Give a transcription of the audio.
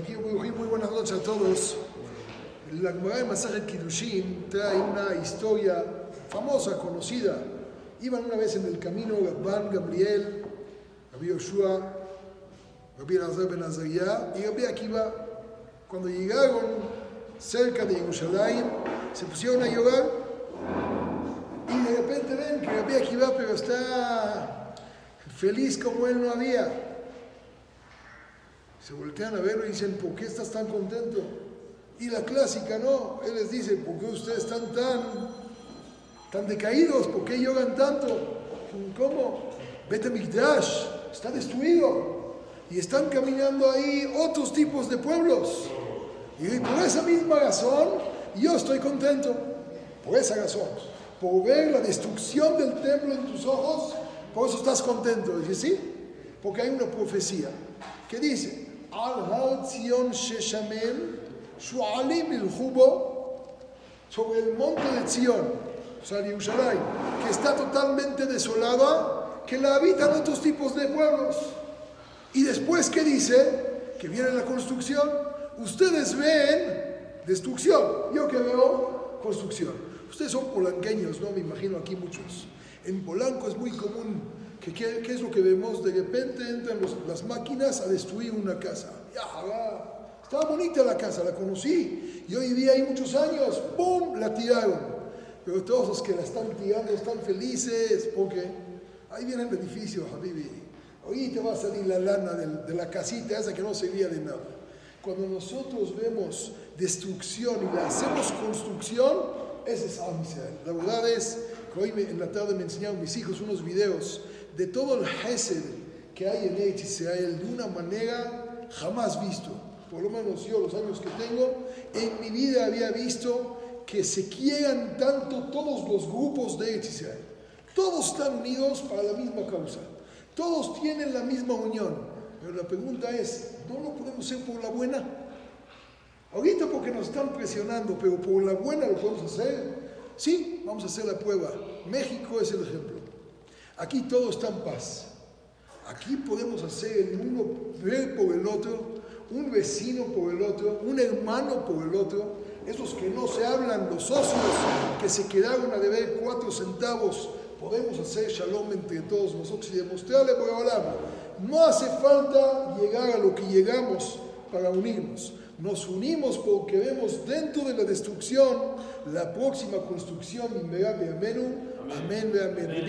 aquí muy, muy buenas noches a todos. La Gemara de Masajet Kiddushin trae una historia famosa, conocida. Iban una vez en el camino Rabban Gabriel, Rabbi Yoshua, Rabbi Elazar Ben y Rabbi Akiva. Cuando llegaron cerca de Jerusalén, se pusieron a llorar y de repente ven que Rabbi Akiva pero está feliz como él no había. Se voltean a verlo y dicen, ¿por qué estás tan contento? Y la clásica, no, él les dice, ¿por qué ustedes están tan, tan decaídos? ¿Por qué lloran tanto? ¿Cómo? Vete Mikdash, está destruido. Y están caminando ahí otros tipos de pueblos. Y por esa misma razón, yo estoy contento. Por esa razón. Por ver la destrucción del templo en tus ojos, por eso estás contento. Dice, sí, porque hay una profecía que dice, al har Zion Sheshamel, Shualim il Hubo, sobre el monte de Zion, o que está totalmente desolada, que la habitan otros tipos de pueblos. Y después, ¿qué dice? Que viene la construcción. Ustedes ven destrucción, yo que veo construcción. Ustedes son polanqueños, ¿no? Me imagino aquí muchos. En Polanco es muy común que qué, qué es lo que vemos, de repente entran los, las máquinas a destruir una casa. Ya. Estaba bonita la casa, la conocí. Yo viví ahí muchos años, ¡pum! La tiraron. Pero todos los que la están tirando están felices porque ahí viene el edificio, Habibi. Ahorita va a salir la lana de, de la casita esa que no servía de nada. Cuando nosotros vemos destrucción y la hacemos construcción, ese es Am Israel. La verdad es que hoy en la tarde me enseñaron mis hijos unos videos de todo el Hesed que hay en Israel de una manera jamás visto. Por lo menos yo, los años que tengo, en mi vida había visto que se quieran tanto todos los grupos de Israel. Todos están unidos para la misma causa. Todos tienen la misma unión. Pero la pregunta es, ¿no lo podemos hacer por la buena? Ahorita porque nos están presionando, pero por la buena lo podemos hacer. Sí, vamos a hacer la prueba. México es el ejemplo. Aquí todo está en paz. Aquí podemos hacer el uno ver por el otro, un vecino por el otro, un hermano por el otro. Esos que no se hablan, los socios que se quedaron a deber cuatro centavos, podemos hacer shalom entre todos nosotros y demostrarle por hablar. No hace falta llegar a lo que llegamos para unirnos. Nos unimos porque vemos dentro de la destrucción la próxima construcción. Amén, amén.